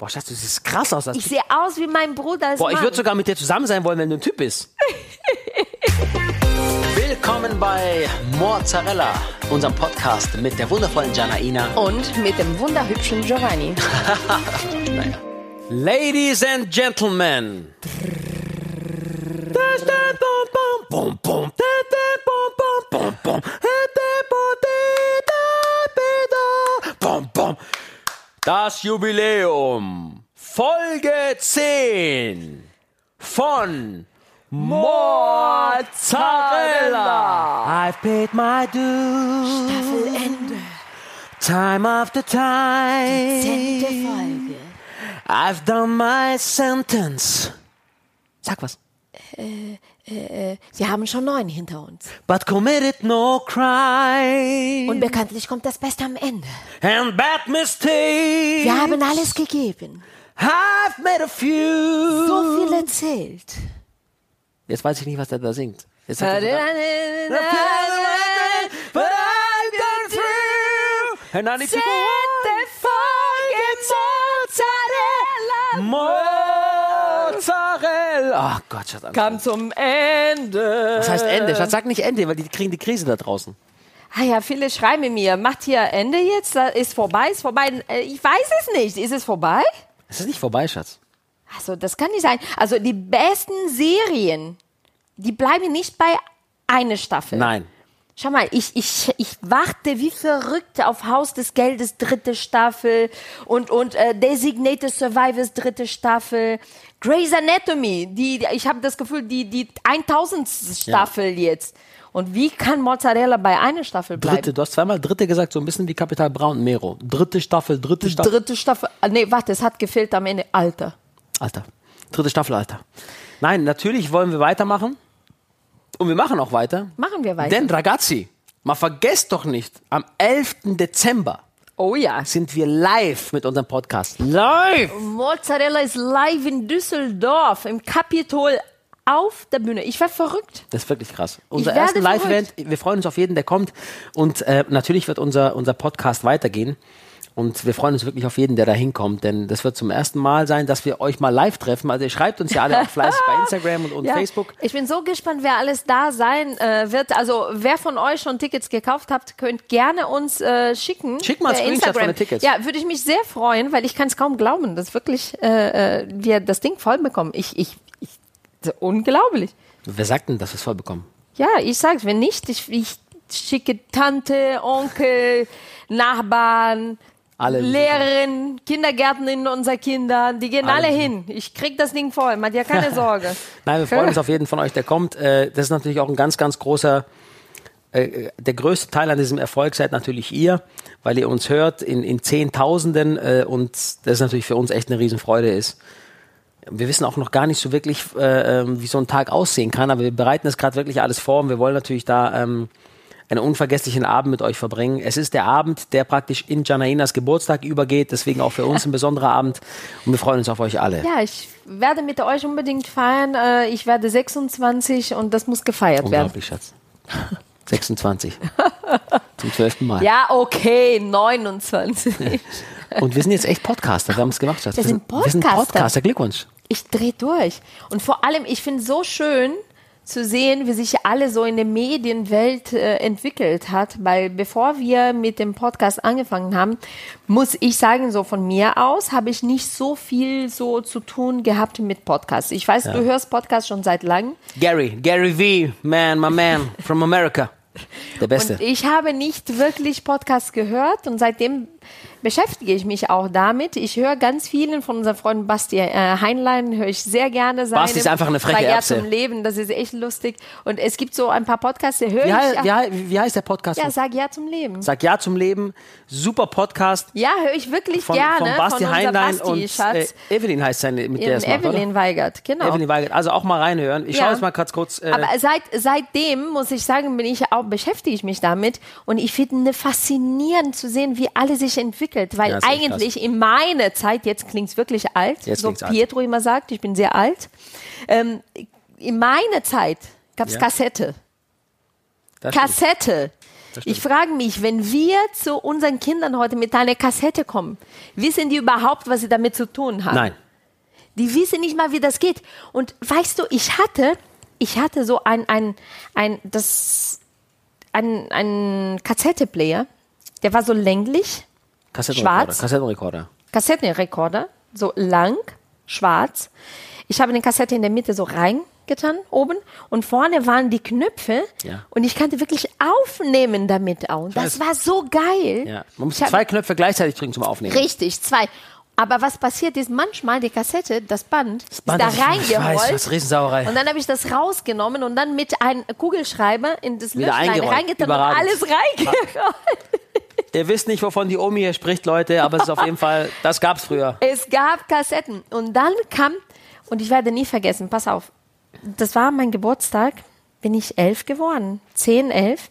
Boah, Schatz, du siehst krass aus. Ich sehe aus wie mein Bruder. Boah, ich Mann. würde sogar mit dir zusammen sein wollen, wenn du ein Typ bist. Willkommen bei Mozzarella, unserem Podcast mit der wundervollen Janaina. Und mit dem wunderhübschen Giovanni. Ladies and Gentlemen. Das Jubiläum. Folge 10 von Mozzarella. I've paid my dues. Staffelende. Time after time. Zehnte Folge. I've done my sentence. Sag was. Sie haben schon neun hinter uns. But committed no crime. Und bekanntlich kommt das Beste am Ende. and bad mistakes. Wir haben alles gegeben. I've made a few. So viel erzählt. Jetzt weiß ich nicht, was der da singt. Jetzt er, Folge Mozzarella. Mozzarella. Ach Gott, Schatz. Angst. Kam zum Ende. Das heißt Ende. Schatz, sag nicht Ende, weil die kriegen die Krise da draußen. Ah ja, viele schreiben mir, macht hier Ende jetzt? Ist vorbei? Ist vorbei? Äh, Ich weiß es nicht. Ist es vorbei? Es ist nicht vorbei, Schatz. Also, das kann nicht sein. Also, die besten Serien, die bleiben nicht bei einer Staffel. Nein. Schau mal, ich, ich, ich warte wie verrückt auf Haus des Geldes dritte Staffel und, und äh, Designated Survivors dritte Staffel. Grey's Anatomy, die, ich habe das Gefühl, die, die 1000. Staffel jetzt. Und wie kann Mozzarella bei einer Staffel bleiben? Dritte, du hast zweimal Dritte gesagt, so ein bisschen wie Kapital Braun und Mero. Dritte Staffel, dritte Staffel. Dritte Staffel. Ah, Nee, warte, es hat gefehlt am Ende. Alter. Alter. Dritte Staffel, Alter. Nein, natürlich wollen wir weitermachen. Und wir machen auch weiter. Machen wir weiter. Denn, Ragazzi, mal vergesst doch nicht, am 11. Dezember oh ja. sind wir live mit unserem Podcast. Live! Mozzarella ist live in Düsseldorf im Kapitol auf der Bühne. Ich war verrückt. Das ist wirklich krass. Unser erstes Live-Event. Wir freuen uns auf jeden, der kommt. Und äh, natürlich wird unser, unser Podcast weitergehen. Und wir freuen uns wirklich auf jeden, der da hinkommt. Denn das wird zum ersten Mal sein, dass wir euch mal live treffen. Also ihr schreibt uns ja alle auch fleißig bei Instagram und, und Ja, Facebook. Ich bin so gespannt, wer alles da sein äh, wird. Also wer von euch schon Tickets gekauft habt, könnt gerne uns äh, schicken. Schick mal Screenshot Instagram. von den Tickets. Ja, würde ich mich sehr freuen, weil ich kann es kaum glauben, dass wirklich äh, äh, wir das Ding voll bekommen. Ich, ich, ich unglaublich. Wer sagt denn, dass wir es voll bekommen? Ja, ich sag's, wenn nicht, ich, ich schicke Tante, Onkel, Nachbarn, Alle. Lehrerin, Kindergärtnerin unserer Kinder, die gehen alle, Alle. hin. Ich krieg das Ding voll, macht ja keine Sorge. Nein, wir freuen uns auf jeden von euch, der kommt. Äh, Das ist natürlich auch ein ganz, ganz großer, äh, der größte Teil an diesem Erfolg seid natürlich ihr, weil ihr uns hört in, in Zehntausenden äh, und das natürlich für uns echt eine Riesenfreude ist. Wir wissen auch noch gar nicht so wirklich, äh, ähm, wie so ein Tag aussehen kann, aber wir bereiten das gerade wirklich alles vor und wir wollen natürlich da ähm, einen unvergesslichen Abend mit euch verbringen. Es ist der Abend, der praktisch in Janainas Geburtstag übergeht, deswegen auch für uns ein besonderer Abend und wir freuen uns auf euch alle. Ja, ich werde mit euch unbedingt feiern. Äh, Ich werde 26 und das muss gefeiert werden. Unglaublich, Schatz. 26. Zum zwölften Mal. Ja, okay, 29. Und wir sind jetzt echt Podcaster. Wir haben es gemacht, Schatz. Wir sind Wir sind Podcaster. Podcaster. Glückwunsch. Ich drehe durch. Und vor allem, ich finde es so schön zu sehen, wie sich alle so in der Medienwelt äh, entwickelt hat, weil bevor wir mit dem Podcast angefangen haben, muss ich sagen, so von mir aus habe ich nicht so viel so zu tun gehabt mit Podcasts. Ich weiß, du hörst Podcasts schon seit langem. Gary, Gary V, man, my man, from America. Der Beste. Und ich habe nicht wirklich Podcasts gehört und seitdem beschäftige ich mich auch damit. Ich höre ganz vielen von unseren Freunden Basti äh, Heinlein, höre ich sehr gerne seine. Basti ist einfach eine freche Sag ja Erbse. zum Leben, das ist echt lustig. Und es gibt so ein paar Podcasts, die höre Wie, ich. hei- wie, hei- wie heißt der Podcast? ja, sag ja zum Leben. Sag Ja zum Leben. Super Podcast Ja, höre ich wirklich von, gerne. von Basti unser Heinlein Basti, und äh. Evelyn heißt seine, mit der es macht, Evelyn? Weigert, genau. Evelyn Weigert. Also auch mal reinhören. Ich Ja. schaue jetzt mal kurz kurz. Äh, Aber seit, seitdem, muss ich sagen, bin ich auch, beschäftige ich mich damit und ich finde faszinierend zu sehen, wie alle sich entwickelt, weil Ja, eigentlich in meiner Zeit, jetzt klingt es wirklich alt, Jetzt so klingt's alt. Pietro immer sagt, ich bin sehr alt, ähm, in meiner Zeit gab es Ja. Kassette. das. Kassette. Ich frage mich, wenn wir zu unseren Kindern heute mit einer Kassette kommen, wissen die überhaupt, was sie damit zu tun haben? Nein. Die wissen nicht mal, wie das geht. Und weißt du, ich hatte, ich hatte so ein, ein, ein, das, ein, ein Kassetteplayer, der war so länglich, Kassettenrekorder. Schwarz? Kassettenrekorder. Kassettenrekorder, so lang, schwarz. Ich habe eine Kassette in der Mitte so reingetan, oben, und vorne waren die Knöpfe. Ja. Und ich konnte wirklich aufnehmen damit auch. Das weiß. war so geil. Ja. Man muss Ich zwei Knöpfe gleichzeitig drücken zum Aufnehmen. Richtig, zwei. Aber was passiert ist, manchmal die Kassette, das Band, Band, ist da das- weiß, reingerollt. was Riesensauerei. Und dann habe ich das rausgenommen und dann mit einem Kugelschreiber in das Löchlein reingetan und alles reingerollt. Ihr wisst nicht, wovon die Omi hier spricht, Leute, aber es ist auf jeden Fall, das gab's früher. Es gab Kassetten. Und dann kam, und ich werde nie vergessen, pass auf, das war mein Geburtstag, bin ich elf geworden, zehn, elf,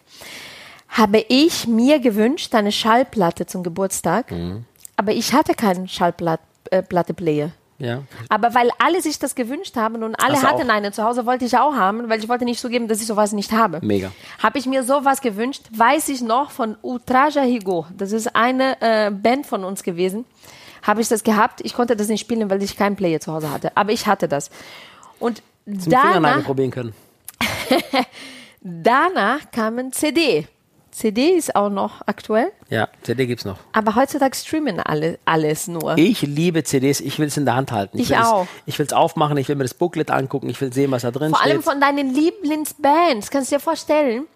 habe ich mir gewünscht, eine Schallplatte zum Geburtstag. Mhm. Aber ich hatte keinen Schallplatte-Player. Ja. Aber weil alle sich das gewünscht haben und alle du hatten auch? eine zu Hause, wollte ich auch haben, weil ich wollte nicht zugeben, dass ich sowas nicht habe. Mega. Habe ich mir sowas gewünscht, weiß ich noch von Utraja Higo. Das ist eine äh, Band von uns gewesen. Habe ich das gehabt. Ich konnte das nicht spielen, weil ich keinen Player zu Hause hatte. Aber ich hatte das. Und Zum danach, probieren können. danach kam ein CD. CD ist auch noch aktuell. Ja, CD gibt's noch. Aber heutzutage streamen alle, alles nur. Ich liebe CDs, ich will es in der Hand halten. Ich will auch. Es, ich will es aufmachen, ich will mir das Booklet angucken, ich will sehen, was da drin Vor allem steht. von deinen Lieblingsbands. Kannst du dir vorstellen?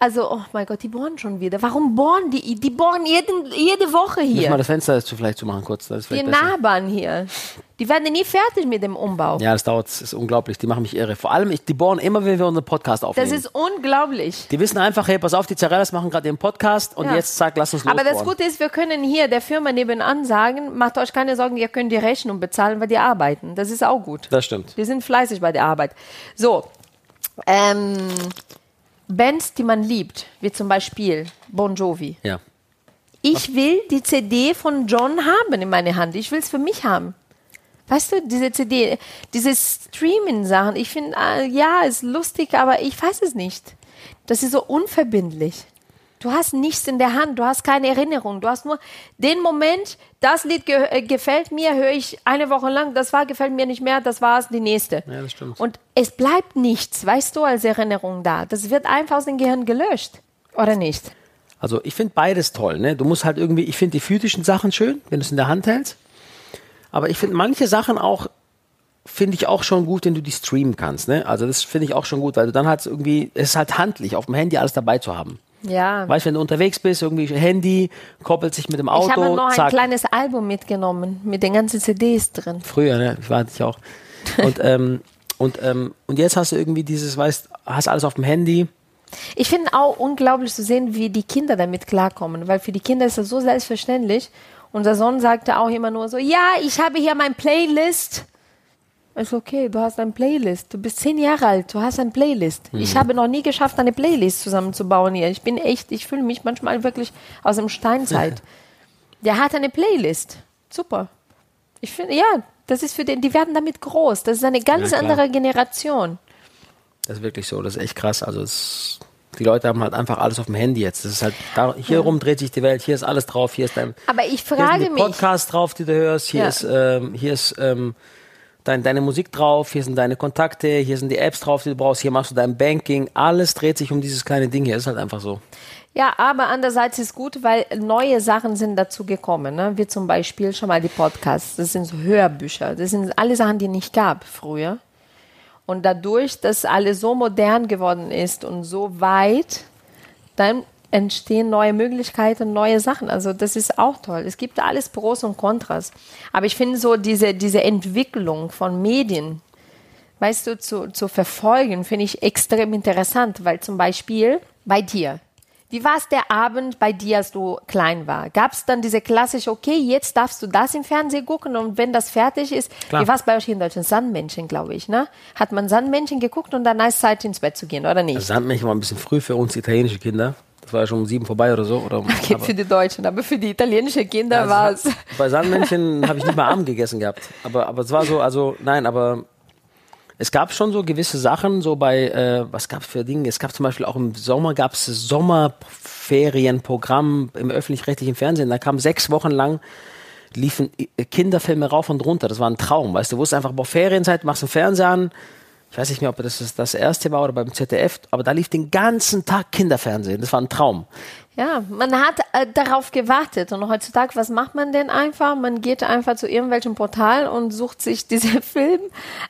Also, oh mein Gott, die bohren schon wieder. Warum bohren die? Die bohren jeden, jede Woche Müssen wir hier. das Fenster zu vielleicht zu machen kurz. Das ist Die. Nachbarn hier. Die werden nie fertig mit dem Umbau. Ja, das dauert, das ist unglaublich. Die machen mich irre. Vor allem, ich, die bohren immer, wenn wir unseren Podcast aufnehmen. Das ist unglaublich. die wissen einfach, hey, pass auf, die Zarellas machen gerade ihren Podcast und Ja. jetzt zack, lass uns los. Aber das Gute ist, wir können hier der Firma nebenan sagen, macht euch keine Sorgen, ihr könnt die Rechnung bezahlen, weil die arbeiten. Das ist auch gut. Das stimmt. Die sind fleißig bei der Arbeit. So, ähm, Bands, die man liebt, wie zum Beispiel Bon Jovi. Ja. Ich will die CD von John haben in meiner Hand. Ich will es für mich haben. Weißt du, diese CD, diese Streaming-Sachen, ich finde, äh, ja, ist lustig, aber ich weiß es nicht. Das ist so unverbindlich. Du hast nichts in der Hand, du hast keine Erinnerung, du hast nur den Moment, das Lied ge äh, gefällt mir, höre ich eine Woche lang, das war gefällt mir nicht mehr, das war's, die nächste. Ja, das stimmt. Und es bleibt nichts, weißt du, als Erinnerung da. Das wird einfach aus dem Gehirn gelöscht. Oder nicht? Also ich finde beides toll. Ne? Du musst halt irgendwie, ich finde die physischen Sachen schön, wenn du es in der Hand hältst. Aber ich finde manche Sachen auch, finde ich auch schon gut, wenn du die streamen kannst. Ne? Also das finde ich auch schon gut, weil du dann halt irgendwie, es ist halt handlich, auf dem Handy alles dabei zu haben. Ja. Weißt du, wenn du unterwegs bist, irgendwie Handy, koppelt sich mit dem Auto, Ich habe noch ein zack. kleines Album mitgenommen mit den ganzen CDs drin. Früher, ne? Ich war ich auch. Und, ähm, und, ähm, und jetzt hast du irgendwie dieses, weißt, hast alles auf dem Handy. Ich finde auch unglaublich zu sehen, wie die Kinder damit klarkommen, weil für die Kinder ist das so selbstverständlich. Unser Sohn sagte auch immer nur so, ja, ich habe hier mein Playlist. Ist okay, du hast ein Playlist. Du bist zehn Jahre alt, du hast ein Playlist. Ich habe noch nie geschafft, eine Playlist zusammenzubauen hier. Ich bin echt, ich fühle mich manchmal wirklich aus dem Steinzeit. Der hat eine Playlist. Super. Ich finde, ja, das ist für den, die werden damit groß. Das ist eine ganz Ja, andere Generation. Das ist wirklich so, das ist echt krass. Also es, die Leute haben halt einfach alles auf dem Handy jetzt. Das ist halt, da, hier rum dreht sich die Welt, hier ist alles drauf, hier ist dein, Aber ich hier sind frage die mich, Podcasts drauf, die du hörst, hier Ja. ist, ähm, hier ist ähm, dein, deine Musik drauf, hier sind deine Kontakte, hier sind die Apps drauf, die du brauchst, hier machst du dein Banking, alles dreht sich um dieses kleine Ding hier. Ist halt einfach so. Ja, aber andererseits ist gut, weil neue Sachen sind dazu gekommen, ne? wie zum Beispiel schon mal die Podcasts. Das sind so Hörbücher. Das sind alle Sachen, die nicht gab früher. Und dadurch, dass alles so modern geworden ist und so weit, dann entstehen neue Möglichkeiten, neue Sachen. Also das ist auch toll. Es gibt alles Pros und Kontras. Aber ich finde so diese, diese Entwicklung von Medien, weißt du, zu, zu verfolgen, finde ich extrem interessant, weil zum Beispiel bei dir, wie war es der Abend bei dir, als du klein war? Gab es dann diese klassische, okay, jetzt darfst du das im Fernsehen gucken und wenn das fertig ist, Klar. wie war es bei euch in Deutschland? Sandmännchen, glaube ich, ne? Hat man Sandmännchen geguckt und dann ist Zeit ins Bett zu gehen, oder nicht? Sandmännchen war ein bisschen früh für uns italienische Kinder. Das war ja schon um sieben vorbei oder so. Oder, Okay, für die Deutschen, aber für die italienischen Kinder Also, war es. Bei Sandmännchen habe ich nicht mal Abend gegessen gehabt. Aber, aber es war so, also nein, aber es gab schon so gewisse Sachen, so bei, äh, was gab es für Dinge? Es gab zum Beispiel auch im Sommer, gab es Sommerferienprogramm im öffentlich-rechtlichen Fernsehen. Da kam sechs Wochen lang, liefen äh, Kinderfilme rauf und runter. Das war ein Traum, weißt du. Du wusstest einfach, boah, Ferienzeit, machst du Fernseher an. Ich weiß nicht mehr, ob das das erste war oder beim ZDF, aber da lief den ganzen Tag Kinderfernsehen. Das war ein Traum. Ja, man hat äh, darauf gewartet. Und heutzutage, was macht man denn einfach? Man geht einfach zu irgendwelchem Portal und sucht sich diesen Film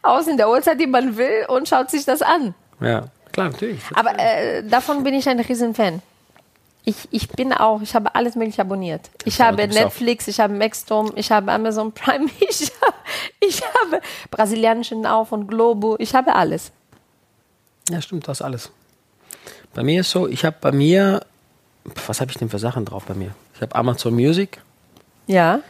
aus in der Uhrzeit, die man will, und schaut sich das an. Ja, klar, natürlich. Aber äh, davon bin ich ein Riesenfan. Ich, ich bin auch, ich habe alles mögliche abonniert. Ich Ja, habe Netflix, ich habe Maxdome, ich habe Amazon Prime, ich habe, ich habe brasilianischen Now von Globo, ich habe alles. Ja, stimmt, du hast alles. Bei mir ist so, ich habe bei mir, was habe ich denn für Sachen drauf bei mir? Ich habe Amazon Music, Ja.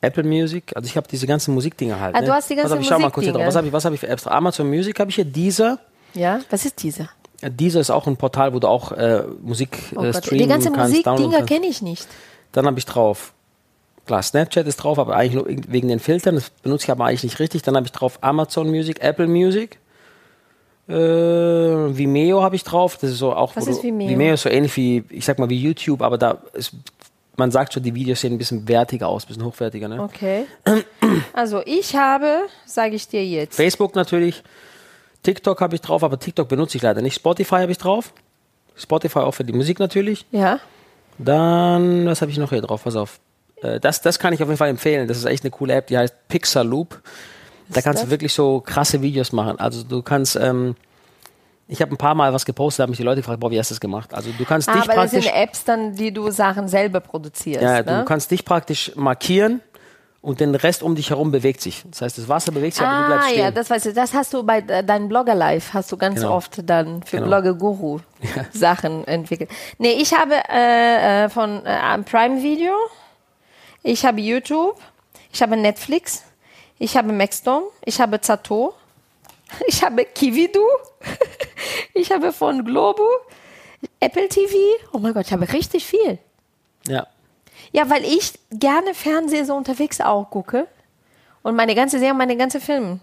Apple Music, also ich habe diese ganzen Musikdinger halt. Ah, ne? du hast die ganzen auf, ich schau mal kurz hier drauf. Musikdinger. Was habe ich, was hab ich für Apps drauf? Amazon Music habe ich hier, Deezer. Ja. Was ist diese? Ja, Deezer ist auch ein Portal, wo du auch äh, Musik Oh äh, streamen die ganze kannst, downloaden Musikdinger kenne ich nicht. Dann habe ich drauf, klar, Snapchat ist drauf, aber eigentlich nur wegen den Filtern. Das benutze ich aber eigentlich nicht richtig. Dann habe ich drauf Amazon Music, Apple Music. Äh, Vimeo habe ich drauf. Das ist so auch. Was ist Vimeo? Vimeo ist so ähnlich wie, ich sag mal, wie YouTube, aber da ist, man sagt schon, die Videos sehen ein bisschen wertiger aus, ein bisschen hochwertiger. Ne? Okay. Also ich habe, sage ich dir jetzt. Facebook natürlich. TikTok habe ich drauf, aber TikTok benutze ich leider nicht. Spotify habe ich drauf. Spotify auch für die Musik natürlich. Ja. Dann, was habe ich noch hier drauf? Pass auf. Äh, Das, das kann ich auf jeden Fall empfehlen. Das ist echt eine coole App, die heißt Pixar Loop. Da kannst das? du wirklich so krasse Videos machen. Also du kannst, ähm, ich habe ein paar Mal was gepostet, da haben mich die Leute gefragt, boah, wie hast du das gemacht? Also du kannst dich Ah, Aber das sind praktisch, Apps dann, die du Sachen selber produzierst. ja, ne? du kannst dich praktisch markieren und den Rest um dich herum bewegt sich. Das heißt, das Wasser bewegt sich, aber du bleibst Ah, stehen. ja, das weißt du, das hast du bei äh, deinem Blogger Live, hast du ganz Genau. oft dann für Genau. Blogger Guru Sachen entwickelt. Nee, ich habe äh, äh, von äh, Prime Video, ich habe YouTube, ich habe Netflix, ich habe Maxdome, ich habe Zato, ich habe Kividu, ich habe von Globo, Apple TV. Oh mein Gott, ich habe richtig viel. ja. Ja, weil ich gerne Fernsehen so unterwegs auch gucke. Und meine ganze Serie, meine ganze Filme.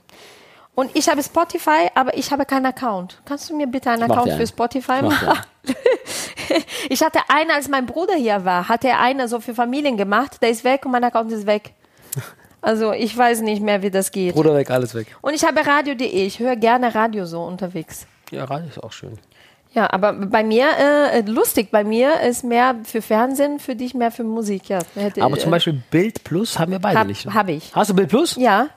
Und ich habe Spotify, aber ich habe keinen Account. Kannst du mir bitte einen Account für. Spotify Ich machen? ich hatte einen, als mein Bruder hier war, hatte er einen so für Familien gemacht. Der ist weg und mein Account ist weg. Also ich weiß nicht mehr, wie das geht. Bruder weg, alles weg. Und ich habe Radio.de. Ich höre gerne Radio so unterwegs. Ja, Radio ist auch schön. Ja, aber bei mir, äh, lustig, bei mir ist mehr für Fernsehen, für dich mehr für Musik. Ja, hätte, Aber zum äh, Beispiel Bild Plus haben wir beide Hab- nicht. ne? hab ich. Hast du Bild Plus? Ja,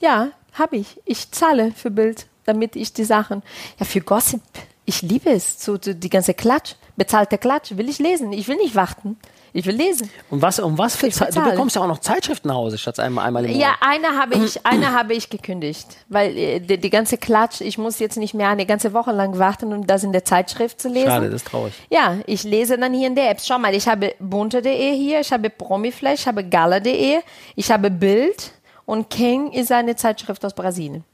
ja, habe ich. Ich zahle für Bild, damit ich die Sachen. Ja, für Gossip. Ich liebe es. So, so die ganze Klatsch, bezahlte Klatsch, will ich lesen. Ich will nicht warten. Ich will lesen. Und was, um was für Zeit? Du bekommst ja auch noch Zeitschriften nach Hause, statt einmal, einmal im Ja, Monat. eine habe ich, eine habe ich gekündigt, weil äh, die, die ganze Klatsch, ich muss jetzt nicht mehr eine ganze Woche lang warten, um das in der Zeitschrift zu lesen. Schade, das ist traurig. Ja, ich lese dann hier in der App. Schau mal, ich habe bunte.de hier, ich habe Promiflash, ich habe Gala.de, ich habe Bild und King ist eine Zeitschrift aus Brasilien.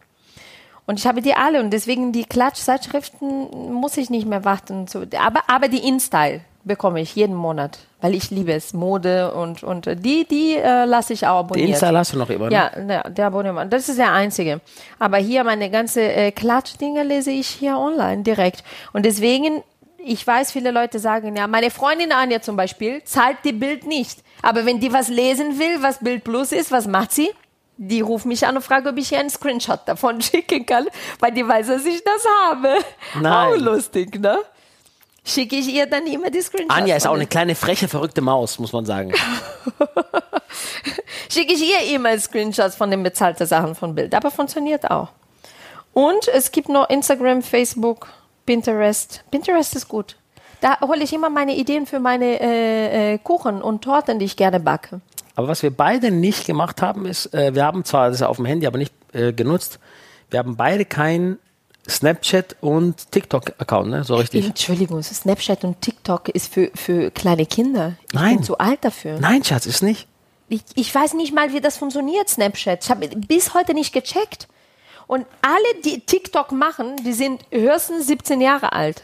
Und ich habe die alle und deswegen die Klatsch-Zeitschriften muss ich nicht mehr warten. Aber, aber die InStyle bekomme ich jeden Monat, weil ich liebe es. Mode und, und die, die äh, lasse ich auch Den abonniert. Insta hast du noch immer. ne? Ja, der, der Abonnement. Das ist der einzige. Aber hier meine ganze äh, Klatschdinge lese ich hier online direkt. Und deswegen, ich weiß, viele Leute sagen, ja, meine Freundin Anja zum Beispiel zahlt die Bild nicht. Aber wenn die was lesen will, was Bild Plus ist, was macht sie? Die ruft mich an und fragt, ob ich ihr einen Screenshot davon schicken kann, weil die weiß, dass ich das habe. Nein. Auch lustig, ne? Schicke ich ihr dann immer die Screenshots. Anja ist auch eine kleine, freche, verrückte Maus, muss man sagen. schicke ich ihr immer Screenshots von den bezahlten Sachen von Bild. Aber funktioniert auch. Und es gibt noch Instagram, Facebook, Pinterest. Pinterest ist gut. Da hole ich immer meine Ideen für meine äh, äh, Kuchen und Torten, die ich gerne backe. Aber was wir beide nicht gemacht haben, ist, äh, wir haben zwar das auf dem Handy, aber nicht äh, genutzt. Wir haben beide keinen Snapchat und TikTok-Account, ne? So richtig. Entschuldigung, Snapchat und TikTok ist für, für kleine Kinder. Ich Nein. bin zu alt dafür. Nein, Schatz, ist nicht. Ich, ich weiß nicht mal, wie das funktioniert, Snapchat. Ich habe bis heute nicht gecheckt. Und alle, die TikTok machen, die sind höchstens 17 Jahre alt.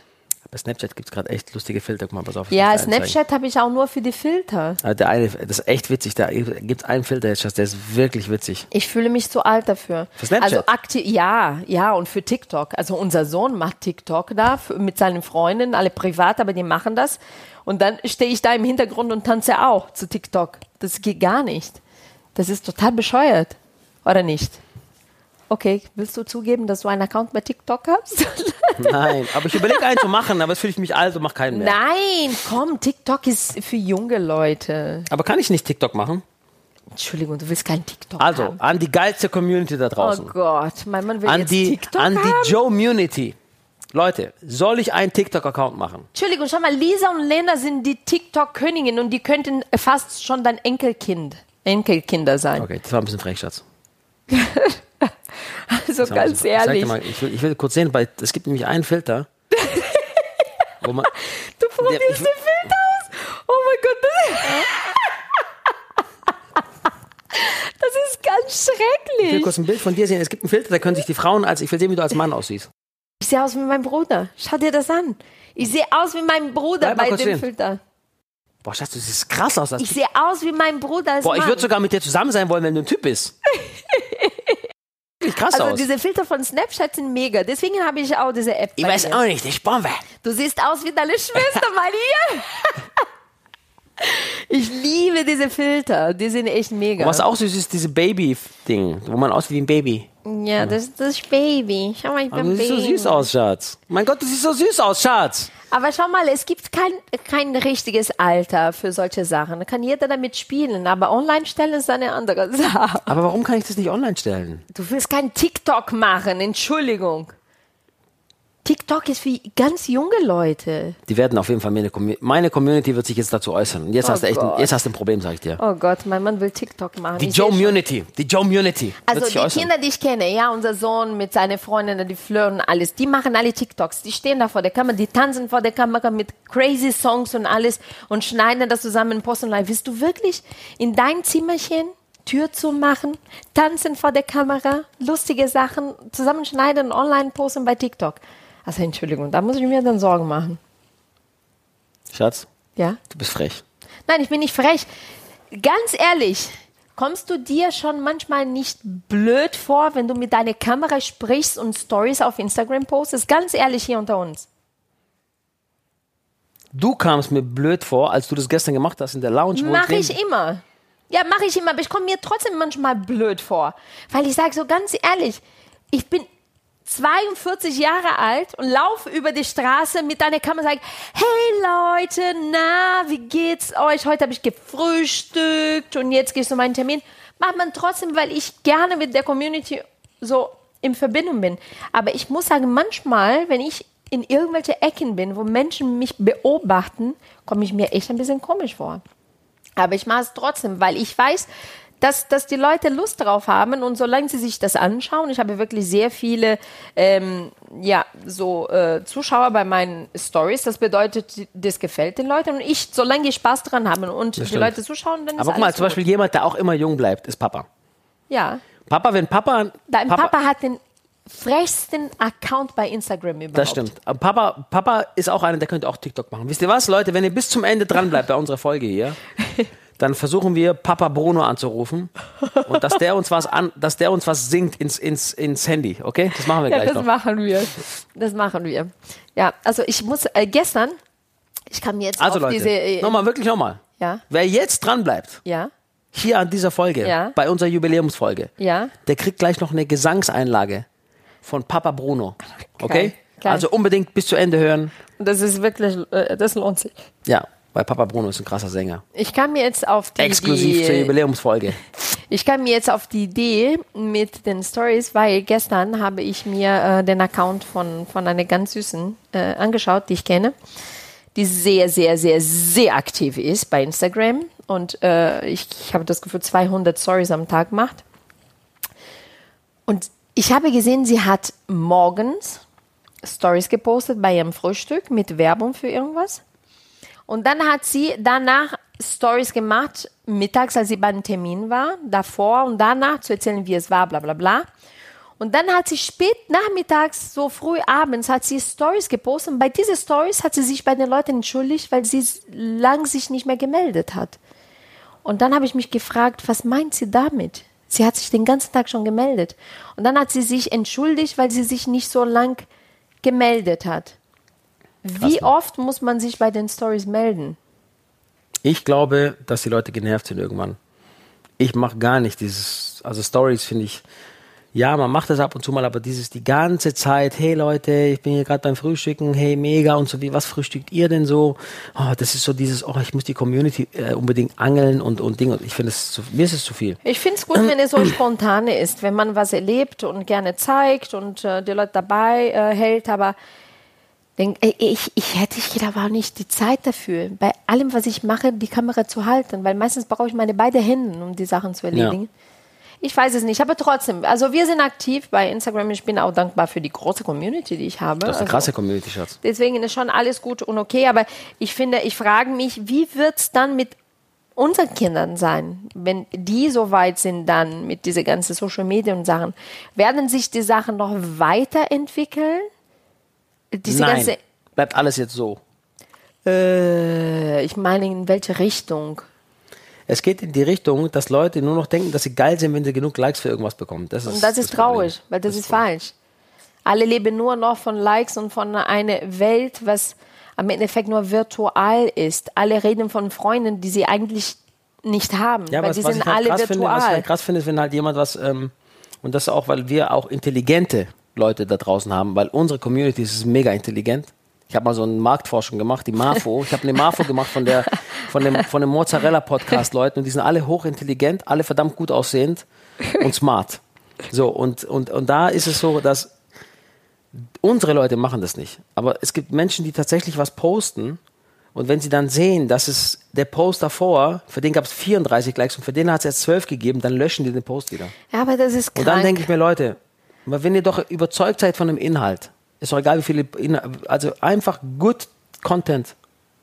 Bei Snapchat gibt es gerade echt lustige Filter. Guck mal, pass auf. Ja, Snapchat habe ich auch nur für die Filter. Ah, der eine, das ist echt witzig. Da gibt es einen Filter jetzt, der ist wirklich witzig. Ich fühle mich zu alt dafür. Für Snapchat? Also aktiv, ja, ja, und für TikTok. Also unser Sohn macht TikTok da für, mit seinen Freunden, alle privat, aber die machen das. Und dann stehe ich da im Hintergrund und tanze auch zu TikTok. Das geht gar nicht. Das ist total bescheuert. Oder nicht? Okay, willst du zugeben, dass du einen Account bei TikTok hast? Nein, aber ich überlege einen zu machen, aber jetzt fühle ich mich alt und mache keinen mehr. Nein, komm, TikTok ist für junge Leute. Aber kann ich nicht TikTok machen? Entschuldigung, du willst keinen TikTok Also, haben. an die geilste Community da Oh draußen. Gott, mein Mann will an jetzt die, TikTok an haben? die Joe-Munity. Leute, soll ich einen TikTok-Account machen? Entschuldigung, schau mal, Lisa und Lena sind die TikTok-Königinnen und die könnten fast schon dein Enkelkind, Enkelkinder sein. Okay, das war ein bisschen frech, Schatz. Also ganz Sag dir ehrlich. Mal, ich, will, ich will kurz sehen, weil es gibt nämlich einen Filter. wo man, Du probierst ich- den Filter aus? Oh mein Gott. Das, das ist ganz ich will schrecklich. kurz ein Bild von dir sehen. Es gibt einen Filter, da können sich die Frauen als, ich will sehen, wie du als Mann aussiehst. Ich sehe aus wie mein Bruder. Schau dir das an. Ich sehe aus wie mein Bruder Bleib bei dem stehen. Filter. Boah, Schatz, du siehst krass aus. Ich sehe aus wie mein Bruder Boah, ich Mann. würde sogar mit dir zusammen sein wollen, wenn du ein Typ bist. Sieht krass also aus. diese Filter von Snapchat sind mega. Deswegen habe ich auch diese App. Ich weiß mir. auch nicht, ich Bombe. Du siehst aus wie deine Schwester, Maria. Ich liebe diese Filter. Die sind echt mega. Was auch süß ist, diese Baby-Ding, wo man aussieht wie ein Baby. Ja, das ist das Baby. Schau mal, ich Aber bin du siehst so Baby. süß aus, Schatz. Mein Gott, du siehst so süß aus, Schatz. Aber schau mal, es gibt kein, kein richtiges Alter für solche Sachen. Da kann jeder damit spielen. Aber online stellen ist eine andere Sache. Aber warum kann ich das nicht online stellen? Du willst kein TikTok machen. Entschuldigung. TikTok ist für ganz junge Leute. Die werden auf jeden Fall meine, Commu- meine Community wird sich jetzt dazu äußern. Und jetzt Oh hast du echt, ein, jetzt hast du ein Problem, sag ich dir. Oh Gott, mein Mann will TikTok machen. Die Ich schon. Joe-Munity, die Joe-Munity Also wird sich die äußern. Kinder, die ich kenne, ja, unser Sohn mit seinen Freundinnen, die flirten, alles, die machen alle TikToks. Die stehen da vor der Kamera, die tanzen vor der Kamera mit crazy Songs und alles und schneiden das zusammen, posten live. Willst du wirklich in dein Zimmerchen Tür zu machen, tanzen vor der Kamera, lustige Sachen zusammenschneiden und online posten bei TikTok? Also Entschuldigung, da muss ich mir dann Sorgen machen. Schatz, Ja? du bist frech. Nein, ich bin nicht frech. Ganz ehrlich, kommst du dir schon manchmal nicht blöd vor, wenn du mit deiner Kamera sprichst und Stories auf Instagram postest? Ganz ehrlich hier unter uns. Du kamst mir blöd vor, als du das gestern gemacht hast in der Lounge. Mache ich immer. Ja, mache ich immer, aber ich komme mir trotzdem manchmal blöd vor. Weil ich sage so ganz ehrlich, ich bin 42 Jahre alt und laufe über die Straße mit einer Kamera und sage, hey Leute, na, wie geht's euch? Heute habe ich gefrühstückt und jetzt gehe ich zu meinem Termin. Macht man trotzdem, weil ich gerne mit der Community so in Verbindung bin. Aber ich muss sagen, manchmal, wenn ich in irgendwelche Ecken bin, wo Menschen mich beobachten, komme ich mir echt ein bisschen komisch vor. Aber ich mache es trotzdem, weil ich weiß, dass, dass die Leute Lust drauf haben und solange sie sich das anschauen, ich habe wirklich sehr viele ähm, ja, so äh, Zuschauer bei meinen Stories, das bedeutet, das gefällt den Leuten und ich, solange die Spaß dran haben und die stimmt. Leute zuschauen, dann ist Aber guck mal, zum Beispiel gut. jemand, der auch immer jung bleibt, ist Papa. Ja, Papa, wenn Papa. dein Papa, hat den frechsten Account bei Instagram überhaupt. Das stimmt. Aber Papa, Papa ist auch einer, der könnte auch TikTok machen. Wisst ihr was, Leute? Wenn ihr bis zum Ende dran bleibt bei unserer Folge hier, dann versuchen wir Papa Bruno anzurufen und dass der uns was an, dass der uns was singt ins, ins, ins Handy, okay? Das machen wir Ja, gleich das noch. machen wir. Das machen wir. Ja, also ich muss äh, gestern, ich kam jetzt Also auf Leute, diese. Äh, nochmal, wirklich nochmal. Ja, Wer jetzt dran bleibt, ja, hier an dieser Folge, Ja. bei unserer Jubiläumsfolge, ja. der kriegt gleich noch eine Gesangseinlage von Papa Bruno. Okay? geil. Also unbedingt bis zu Ende hören. Das ist wirklich, äh, das lohnt sich. Ja, weil Papa Bruno ist ein krasser Sänger. Ich kam mir jetzt auf die, Exklusiv zur die Jubiläumsfolge. ich kam mir jetzt auf die Idee mit den Stories, weil gestern habe ich mir äh, den Account von von einer ganz süßen äh, angeschaut, die ich kenne, die sehr sehr sehr sehr aktiv ist bei Instagram und äh, ich, ich habe das Gefühl 200 Stories am Tag macht. Und ich habe gesehen, sie hat morgens Stories gepostet bei ihrem Frühstück mit Werbung für irgendwas. Und dann hat sie danach Stories gemacht, mittags, als sie beim Termin war, davor und danach zu erzählen, wie es war, bla bla bla. Und dann hat sie spät nachmittags, so früh abends, hat sie Stories gepostet. Und bei diesen Stories hat sie sich bei den Leuten entschuldigt, weil sie lang sich nicht mehr gemeldet hat. Und dann habe ich mich gefragt, was meint sie damit? Sie hat sich den ganzen Tag schon gemeldet. Und dann hat sie sich entschuldigt, weil sie sich nicht so lang gemeldet hat. Wie Krass, ne? oft muss man sich bei den Stories melden? Ich glaube, dass die Leute genervt sind irgendwann. Ich mache gar nicht dieses, also Stories finde ich, ja, man macht das ab und zu mal, aber dieses die ganze Zeit, hey Leute, ich bin hier gerade beim Frühstücken, hey mega und so wie, was frühstückt ihr denn so? Oh, das ist so dieses, oh, ich muss die Community äh, unbedingt angeln und und Dinge. Ich finde es mir ist es zu viel. Ich finde es gut, wenn es so spontan ist, wenn man was erlebt und gerne zeigt und äh, die Leute dabei äh, hält, aber denk, ich, ich hätte ich da war nicht die Zeit dafür, bei allem, was ich mache, die Kamera zu halten, weil meistens brauche ich meine beiden Hände, um die Sachen zu erledigen. Ich weiß es nicht, aber trotzdem, also wir sind aktiv bei Instagram. Ich bin auch dankbar für die große Community, die ich habe. Das ist eine also, krasse Community, Schatz. Deswegen ist schon alles gut und okay, aber ich finde, ich frage mich, wie wird es dann mit unseren Kindern sein, wenn die so weit sind dann mit diese ganzen Social Media und Sachen? Werden sich die Sachen noch weiterentwickeln? Diese Nein, ganze, bleibt alles jetzt so. äh, ich meine, in welche Richtung? Es geht in die Richtung, dass Leute nur noch denken, dass sie geil sind, wenn sie genug Likes für irgendwas bekommen. Das ist, Und das ist Problem. traurig, weil das, ist falsch. Alle leben nur noch von Likes und von einer Welt, was am Endeffekt nur virtual ist. Alle reden von Freunden, die sie eigentlich nicht haben, Ja, weil was, die was sind ich halt alle krass finde, was ich virtual. halt krass finde, ist, wenn halt jemand was, ähm, und das auch, weil wir auch intelligente Leute da draußen haben, weil unsere Community ist mega intelligent. Ich habe mal so eine Marktforschung gemacht, die Marfo. Ich habe eine Marfo gemacht von der von dem von dem Mozzarella Podcast Leuten und die sind alle hochintelligent, alle verdammt gut aussehend und smart. So und und und da ist es so, dass unsere Leute machen das nicht, aber es gibt Menschen, die tatsächlich was posten und wenn sie dann sehen, dass es der Post davor, für den gab es 34 Likes und für den hat es jetzt 12 gegeben, dann löschen die den Post wieder. Ja, aber das ist Und krank. dann denke ich mir, Leute, wenn ihr doch überzeugt seid von dem Inhalt, ist doch egal, wie viele, Inhal also einfach good Content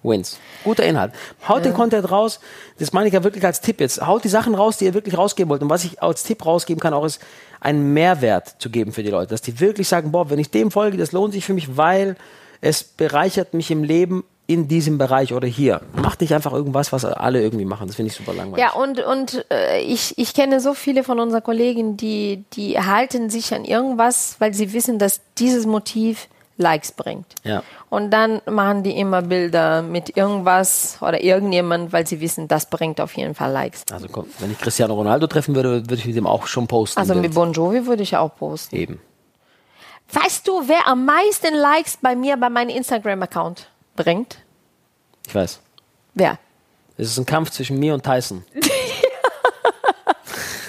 wins. Guter Inhalt. Haut den Content raus, das meine ich ja wirklich als Tipp jetzt. Haut die Sachen raus, die ihr wirklich rausgeben wollt. Und was ich als Tipp rausgeben kann, auch ist, einen Mehrwert zu geben für die Leute. Dass die wirklich sagen, boah, wenn ich dem folge, das lohnt sich für mich, weil es bereichert mich im Leben in diesem Bereich oder hier. Mach nicht einfach irgendwas, was alle irgendwie machen. Das finde ich super langweilig. Ja, und, und äh, ich, ich kenne so viele von unseren Kollegen, die, die halten sich an irgendwas, weil sie wissen, dass dieses Motiv Likes bringt. Ja. Und dann machen die immer Bilder mit irgendwas oder irgendjemand, weil sie wissen, das bringt auf jeden Fall Likes. Also komm, wenn ich Cristiano Ronaldo treffen würde, würde ich mit dem auch schon posten. Also mit. Bon Jovi würde ich auch posten. Eben. Weißt du, wer am meisten Likes bei mir bei meinem Instagram-Account bringt? Ich weiß. Wer? Es ist ein Kampf zwischen mir und Tyson.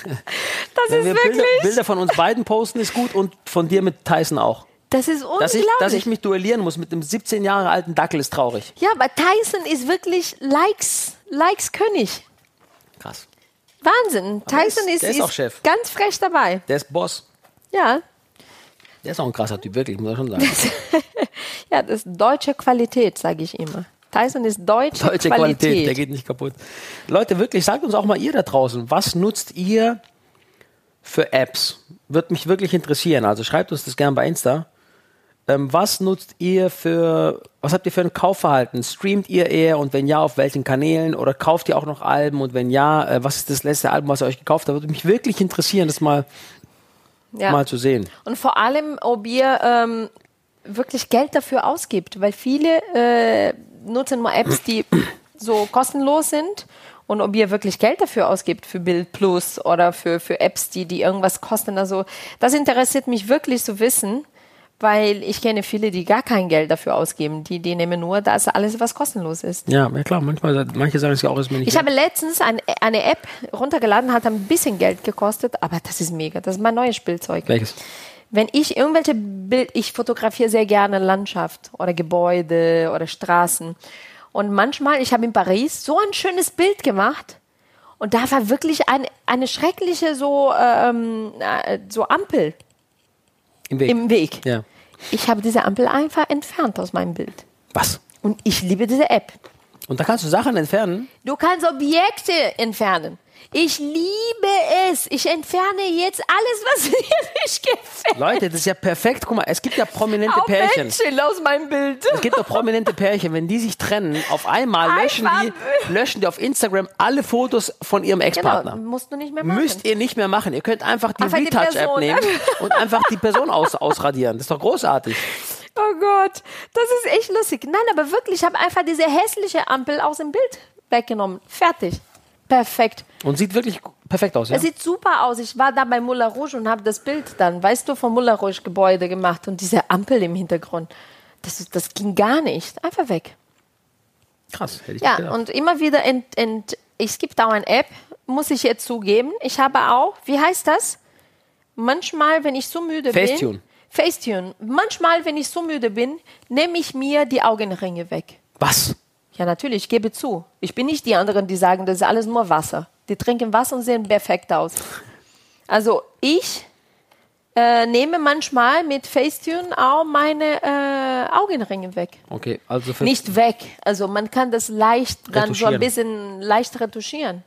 Das Wenn ist wir wirklich, Bilder, Bilder von uns beiden posten, ist gut und von dir mit Tyson auch. das ist Dass unglaublich. ich, dass ich mich duellieren muss mit einem 17 Jahre alten Dackel ist traurig. ja, aber Tyson ist wirklich Likes, Likes König. Krass. Wahnsinn. Tyson ist- ist, ist ist auch Chef. ganz frech dabei. Der ist Boss. Ja. Der ist auch ein krasser Typ, wirklich, muss ich schon sagen. Ja, das ist deutsche Qualität, sage ich immer. Tyson ist deutsche, Deutsche Qualität, der geht nicht kaputt. Leute, wirklich, sagt uns auch mal ihr da draußen, was nutzt ihr für Apps? Würde mich wirklich interessieren. Also schreibt uns das gerne bei Insta. Ähm, was nutzt ihr für, was habt ihr für ein Kaufverhalten? Streamt ihr eher und wenn ja, auf welchen Kanälen? Oder kauft ihr auch noch Alben? Und wenn ja, äh, was ist das letzte Album, was ihr euch gekauft habt? Würde mich wirklich interessieren, das mal, ja. mal zu sehen. Und vor allem, ob ihr ähm, wirklich Geld dafür ausgibt, weil viele äh, nutzen nur Apps, die so kostenlos sind. Und ob ihr wirklich Geld dafür ausgibt für Bild Plus oder für, für Apps, die, die irgendwas kosten. Also das interessiert mich wirklich zu wissen, weil ich kenne viele, die gar kein Geld dafür ausgeben. Die, die nehmen nur das alles, was kostenlos ist. Ja, ja klar, manchmal, manche sagen es ja auch, ist mir nicht Ich habe letztens ein, eine App runtergeladen, hat ein bisschen Geld gekostet, aber das ist mega. Das ist mein neues Spielzeug. Welches? Wenn ich irgendwelche Bild, ich fotografiere sehr gerne Landschaft oder Gebäude oder Straßen. Und manchmal, ich habe in Paris so ein schönes Bild gemacht. Und da war wirklich eine, eine schreckliche so, ähm, äh, so Ampel Im Weg. im Weg. ja. Ich habe diese Ampel einfach entfernt aus meinem Bild. Was? Und ich liebe diese App. Und da kannst du Sachen entfernen? Du kannst Objekte entfernen. Ich liebe es. Ich entferne jetzt alles, was mir nicht gefällt. Leute, das ist ja perfekt. Guck mal, es gibt ja prominente Auch Pärchen. Menschen aus meinem Bild. Es gibt doch prominente Pärchen, wenn die sich trennen, auf einmal löschen die, löschen die auf Instagram alle Fotos von ihrem Ex-Partner. Genau, musst du nicht mehr machen. Müsst ihr nicht mehr machen. Ihr könnt einfach die Retouch-App nehmen und einfach die Person aus, ausradieren. Das ist doch großartig. Oh Gott, das ist echt lustig. Nein, aber wirklich, ich habe einfach diese hässliche Ampel aus dem Bild weggenommen. Fertig. Perfekt. Und sieht wirklich perfekt aus, ja? Es sieht super aus. Ich war da bei Moulin Rouge und habe das Bild dann, weißt du, vom Moulin Rouge Gebäude gemacht und diese Ampel im Hintergrund. Das, das ging gar nicht. Einfach weg. Krass, hätte ich Ja, gedacht. und immer wieder, ent, ent, es gibt auch eine App, muss ich jetzt zugeben. Ich habe auch, wie heißt das? Manchmal, wenn ich so müde Facetune. bin. Facetune. Manchmal, wenn ich so müde bin, nehme ich mir die Augenringe weg. Was? Ja, natürlich, ich gebe zu. Ich bin nicht die anderen, die sagen, das ist alles nur Wasser. Die trinken Wasser und sehen perfekt aus. Also ich äh, nehme manchmal mit Facetune auch meine äh, Augenringe weg. Okay, also Nicht weg. Also man kann das leicht dann so ein Retuschieren. bisschen leicht retuschieren.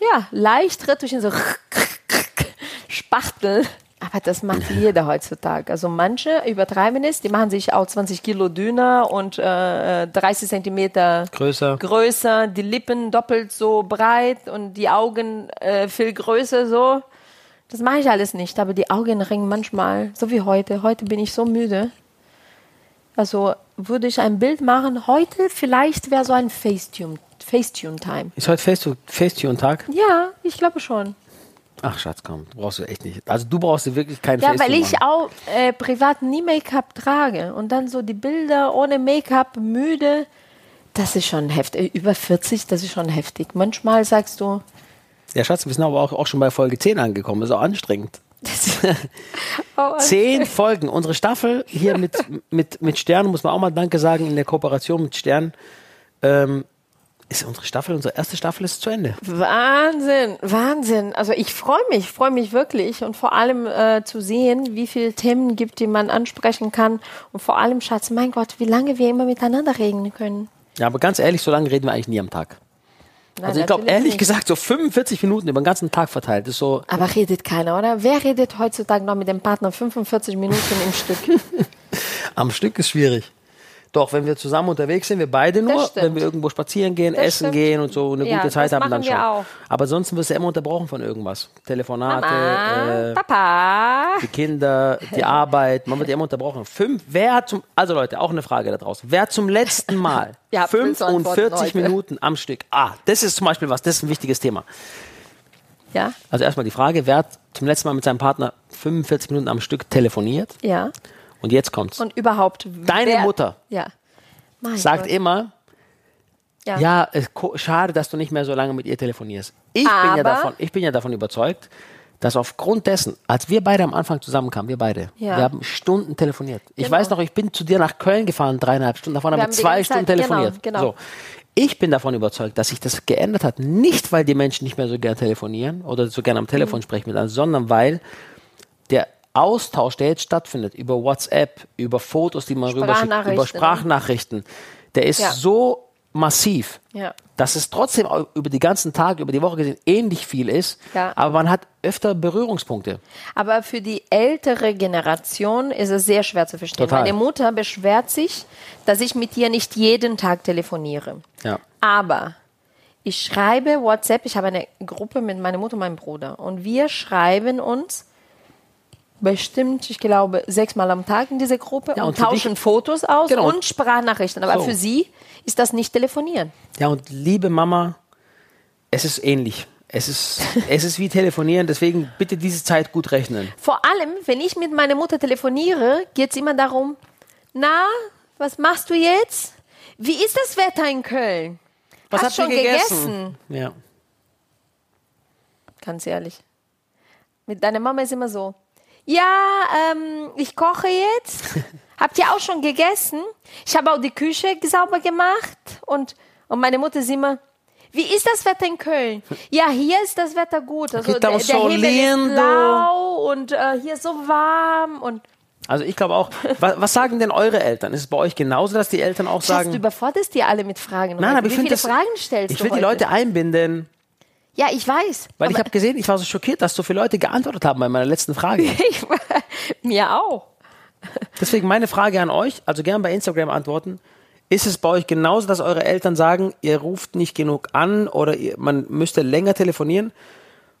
Ja, leicht retuschieren, so Spachtel. Aber das macht jeder heutzutage. Also manche übertreiben es, die machen sich auch 20 Kilo dünner und äh, 30 Zentimeter größer. größer, die Lippen doppelt so breit und die Augen äh, viel größer so. Das mache ich alles nicht, aber die Augenringe manchmal, so wie heute. Heute bin ich so müde. Also würde ich ein Bild machen. Heute vielleicht wäre so ein Facetune, Facetune-Time. Ist heute Face- Facetune-Tag? Ja, ich glaube schon. Ach, Schatz, komm, du brauchst du echt nicht. Also du brauchst dir wirklich kein Ja, Facetune weil ich machen. auch äh, privat nie Make-up trage und dann so die Bilder ohne Make-up, müde, das ist schon heftig. Über 40, das ist schon heftig. Manchmal sagst du, Ja, Schatz, wir sind aber auch, auch schon bei Folge 10 angekommen. ist auch anstrengend. oh, Zehn Folgen. Unsere Staffel hier mit, mit, mit Stern, muss man auch mal Danke sagen, in der Kooperation mit Stern. Ähm, ist unsere Staffel, unsere erste Staffel ist zu Ende. Wahnsinn, Wahnsinn. Also ich freue mich, freue mich wirklich und vor allem äh, zu sehen, wie viele Themen gibt, die man ansprechen kann und vor allem, Schatz, mein Gott, wie lange wir immer miteinander reden können. Ja, aber ganz ehrlich, so lange reden wir eigentlich nie am Tag. Nein, Also ich glaube, ehrlich nicht. gesagt, so 45 Minuten über den ganzen Tag verteilt ist so, Aber redet keiner, oder? Wer redet heutzutage noch mit dem Partner 45 Minuten im Stück? am Stück ist schwierig. Doch, wenn wir zusammen unterwegs sind, wir beide nur, wenn wir irgendwo spazieren gehen, Das essen stimmt. gehen und so eine Ja, gute Zeit haben, dann schon. auch. Aber sonst wirst du immer unterbrochen von irgendwas. Telefonate, Mama, äh, Papa. die Kinder, die Arbeit, man wird immer unterbrochen. Fünf, wer hat zum, also Leute, auch eine Frage da draußen. Wer zum letzten Mal Ihr habt viel zu antworten 45 heute. Minuten am Stück? Ah, das ist zum Beispiel was, das ist ein wichtiges Thema. Ja, Also erstmal die Frage, wer hat zum letzten Mal mit seinem Partner 45 Minuten am Stück telefoniert? ja. Und jetzt kommt's. Und überhaupt. Deine wer, Mutter Ja. Mein sagt Gott. immer, ja. ja, es, schade, dass du nicht mehr so lange mit ihr telefonierst. Ich bin, ja Aber- davon, ich bin ja davon überzeugt, dass aufgrund dessen, als wir beide am Anfang zusammenkamen, wir beide, Ja. wir haben Stunden telefoniert. Ich Genau. weiß noch, ich bin zu dir nach Köln gefahren, dreieinhalb Stunden, davon haben wir haben die zwei Stunden Zeit- telefoniert. genau, genau. So. Ich bin davon überzeugt, dass sich das geändert hat, nicht weil die Menschen nicht mehr so gern telefonieren oder so gern am Telefon Mhm. sprechen sondern weil Austausch, der jetzt stattfindet, über WhatsApp, über Fotos, die man rüberschickt, über ne? Sprachnachrichten, der ist Ja. so massiv, Ja. dass es trotzdem über die ganzen Tage, über die Woche gesehen ähnlich viel ist, Ja. aber man hat öfter Berührungspunkte. Aber für die ältere Generation ist es sehr schwer zu verstehen. Total. Meine Mutter beschwert sich, dass ich mit ihr nicht jeden Tag telefoniere. Ja. Aber ich schreibe WhatsApp, ich habe eine Gruppe mit meiner Mutter und meinem Bruder und wir schreiben uns bestimmt, ich glaube, sechsmal am Tag in dieser Gruppe Ja, und, und tauschen Fotos aus Genau. und Sprachnachrichten. Aber So. für sie ist das nicht telefonieren. Ja, und liebe Mama, es ist ähnlich. Es ist, es ist wie telefonieren, deswegen bitte diese Zeit gut rechnen. Vor allem, wenn ich mit meiner Mutter telefoniere, geht es immer darum, na, was machst du jetzt? Wie ist das Wetter in Köln? Was Hast habt schon ihr gegessen? Ja. Ganz ehrlich. Mit deiner Mama ist immer so. Ja, ähm, ich koche jetzt. Habt ihr auch schon gegessen? Ich habe auch die Küche sauber gemacht. Und, und meine Mutter ist immer, wie ist das Wetter in Köln? Ja, hier ist das Wetter gut. Also der, der sol Himmel ist lindo. blau und äh, hier ist so warm. Und Also ich glaube auch, was, was sagen denn eure Eltern? Ist es bei euch genauso, dass die Eltern auch Schatz, du sagen, überforderst die alle mit Fragen. nein, heute. aber ich finde Fragen stellst ich du will die heute? Leute einbinden. Ja, ich weiß. Weil ich habe gesehen, ich war so schockiert, dass so viele Leute geantwortet haben bei meiner letzten Frage. ich, mir auch. Deswegen meine Frage an euch, also gern bei Instagram antworten. Ist es bei euch genauso, dass eure Eltern sagen, ihr ruft nicht genug an oder ihr, man müsste länger telefonieren?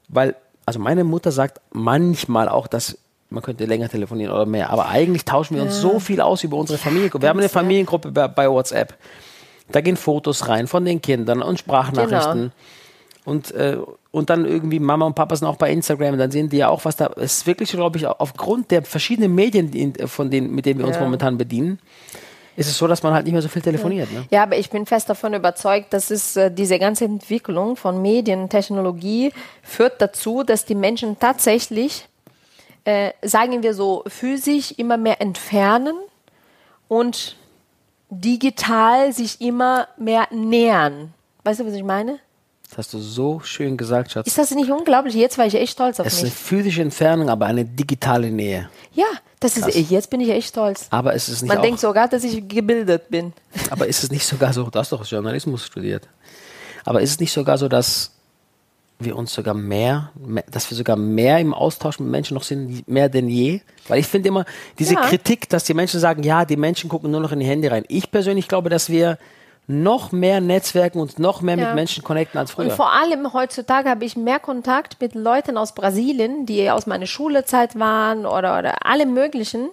Weil, also meine Mutter sagt manchmal auch, dass man könnte länger telefonieren oder mehr. Aber eigentlich tauschen wir uns so viel aus über unsere Familiengruppe. Wir haben eine Familiengruppe bei, bei WhatsApp. Da gehen Fotos rein von den Kindern und Sprachnachrichten. Genau. Und, äh, und dann irgendwie Mama und Papa sind auch bei Instagram, dann sehen die ja auch, was da Es ist wirklich, glaube ich, aufgrund der verschiedenen Medien, die- von denen, mit denen wir uns Ja. momentan bedienen, ist es so, dass man halt nicht mehr so viel telefoniert. Ne? Ja, aber ich bin fest davon überzeugt, dass es äh, diese ganze Entwicklung von Medien, Technologie führt dazu, dass die Menschen tatsächlich, äh, sagen wir so, physisch immer mehr entfernen und digital sich immer mehr nähern. Weißt du, was ich meine? Das hast du so schön gesagt, Schatz. Ist das nicht unglaublich? Jetzt war ich echt stolz auf Es ist eine mich. physische Entfernung, aber eine digitale Nähe. Ja, das ist, jetzt bin ich echt stolz. Aber es ist nicht Man auch, denkt sogar, dass ich gebildet bin. aber ist es nicht sogar so, du hast doch Journalismus studiert. Aber ist es nicht sogar so, dass wir uns sogar mehr, mehr dass wir sogar mehr im Austausch mit Menschen noch sind, mehr denn je? Weil ich finde immer diese Ja. Kritik, dass die Menschen sagen, ja, die Menschen gucken nur noch in die Handy rein. Ich persönlich glaube, dass wir noch mehr Netzwerken und noch mehr Ja. mit Menschen connecten als Und früher. vor allem heutzutage habe ich mehr Kontakt mit Leuten aus Brasilien, die aus meiner Schulezeit waren oder, oder alle möglichen,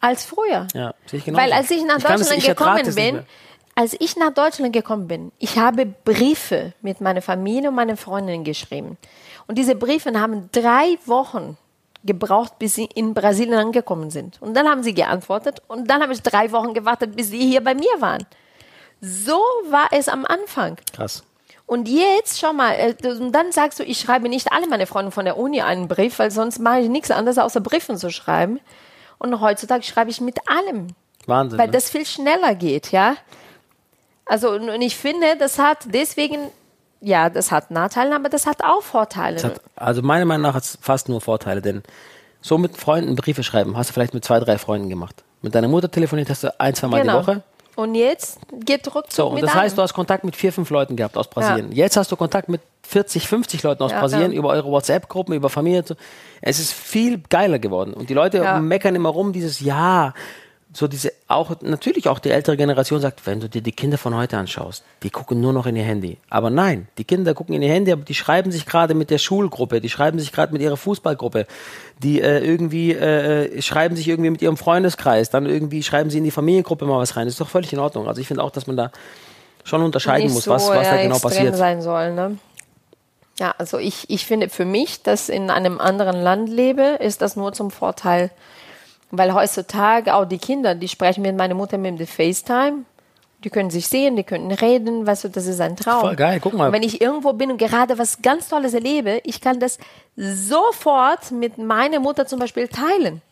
als früher. Ja, sehe ich genauso. Weil als ich nach Ich kann es- Deutschland ich gekommen bin, als ich nach Deutschland gekommen bin, ich habe Briefe mit meiner Familie und meinen Freundinnen geschrieben. Und diese Briefe haben drei Wochen gebraucht, bis sie in Brasilien angekommen sind. Und dann haben sie geantwortet und dann habe ich drei Wochen gewartet, bis sie hier bei mir waren. So war es am Anfang. Krass. Und jetzt, schau mal, äh, und dann sagst du, ich schreibe nicht alle meine Freunde von der Uni einen Brief, weil sonst mache ich nichts anderes, außer Briefen zu schreiben. Und heutzutage schreibe ich mit allem, Wahnsinn. weil ne? das viel schneller geht, ja. Also, und ich finde, das hat deswegen, ja, das hat Nachteile, aber das hat auch Vorteile. Hat, also meiner Meinung nach hat es fast nur Vorteile, denn so mit Freunden Briefe schreiben hast du vielleicht mit zwei, drei Freunden gemacht. Mit deiner Mutter telefoniert hast du ein, zwei Mal die Woche. Und jetzt geht Rückzug So, und das heißt, du hast Kontakt mit vier, fünf Leuten gehabt aus Brasilien. Jetzt hast du Kontakt mit 40, 50 Leuten aus Ja, Brasilien ja. über eure WhatsApp-Gruppen, über Familie. Es ist viel geiler geworden. Und die Leute Ja. meckern immer rum, dieses Ja, so diese, auch, natürlich auch die ältere Generation sagt, wenn du dir die Kinder von heute anschaust, die gucken nur noch in ihr Handy. Aber nein, die Kinder gucken in ihr Handy, aber die schreiben sich gerade mit der Schulgruppe, die schreiben sich gerade mit ihrer Fußballgruppe, die äh, irgendwie äh, schreiben sich irgendwie mit ihrem Freundeskreis, dann irgendwie schreiben sie in die Familiengruppe mal was rein. Das ist doch völlig in Ordnung. Also ich finde auch, dass man da schon unterscheiden nicht muss, so was, was da ja, genau passiert. sein soll. Ne? Ja, also ich, ich finde für mich, dass in einem anderen Land lebe, ist das nur zum Vorteil. Weil heutzutage auch die Kinder, die sprechen mit meiner Mutter mit dem FaceTime. Die können sich sehen, die können reden, weißt du, das ist ein Traum. Voll geil, guck mal. Und wenn ich irgendwo bin und gerade was ganz Tolles erlebe, ich kann das sofort mit meiner Mutter zum Beispiel teilen.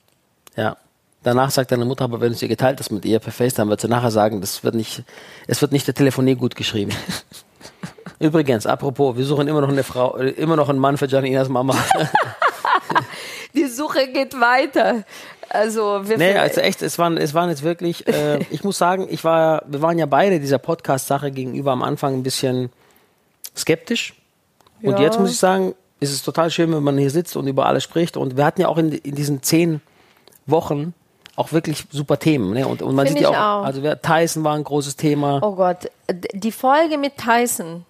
Ja. Danach sagt deine Mutter, aber wenn du es ihr geteilt hast mit ihr per FaceTime, wird sie nachher sagen, das wird nicht, es wird nicht der Telefonie gut geschrieben. Übrigens, apropos, wir suchen immer noch eine Frau, äh, immer noch einen Mann für Janinas Mama. Die Suche geht weiter. Also wir nee, also echt, es waren, es waren jetzt wirklich, äh, ich muss sagen, ich war, wir waren ja beide dieser Podcast-Sache gegenüber am Anfang ein bisschen skeptisch. Und Ja. jetzt muss ich sagen, ist es total schön, wenn man hier sitzt und über alles spricht. Und wir hatten ja auch in, in diesen zehn Wochen auch wirklich super Themen. Ne? Und, und man Find sieht ja auch, auch. also Tyson war ein großes Thema. Oh Gott, die Folge mit Tyson,